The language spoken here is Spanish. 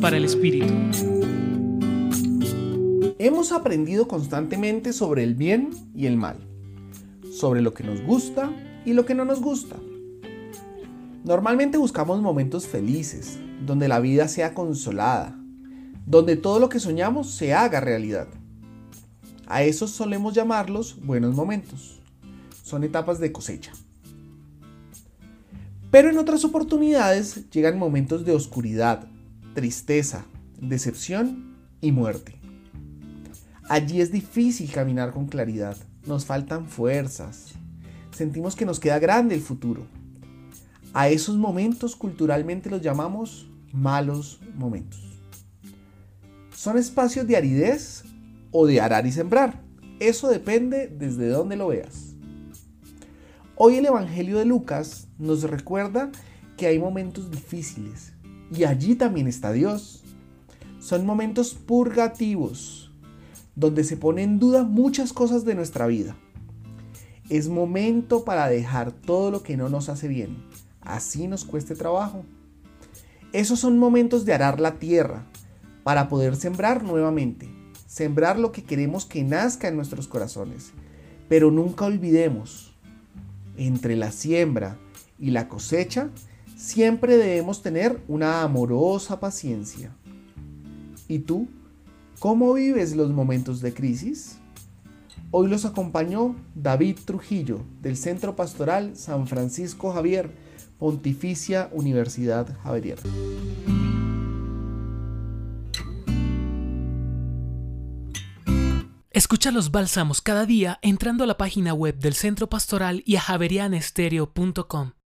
Para el Espíritu. Hemos aprendido constantemente sobre el bien y el mal, sobre lo que nos gusta y lo que no nos gusta. Normalmente buscamos momentos felices, donde la vida sea consolada, donde todo lo que soñamos se haga realidad. A esos solemos llamarlos buenos momentos. Son etapas de cosecha. Pero en otras oportunidades llegan momentos de oscuridad, tristeza, decepción y muerte. Allí es difícil caminar con claridad, nos faltan fuerzas, sentimos que nos queda grande el futuro. A esos momentos culturalmente los llamamos malos momentos. Son espacios de aridez o de arar y sembrar. Eso depende desde donde lo veas. Hoy el Evangelio de Lucas nos recuerda que hay momentos difíciles y allí también está Dios. Son momentos purgativos, donde se ponen en duda muchas cosas de nuestra vida. Es momento para dejar todo lo que no nos hace bien, así nos cueste trabajo. Esos son momentos de arar la tierra, para poder sembrar nuevamente, sembrar lo que queremos que nazca en nuestros corazones. Pero nunca olvidemos entre la siembra y la cosecha, siempre debemos tener una amorosa paciencia. ¿Y tú? ¿Cómo vives los momentos de crisis? Hoy los acompañó David Trujillo del Centro Pastoral San Francisco Javier, Pontificia Universidad Javeriana. Escucha los bálsamos cada día entrando a la página web del Centro Pastoral y a javerianestereo.com.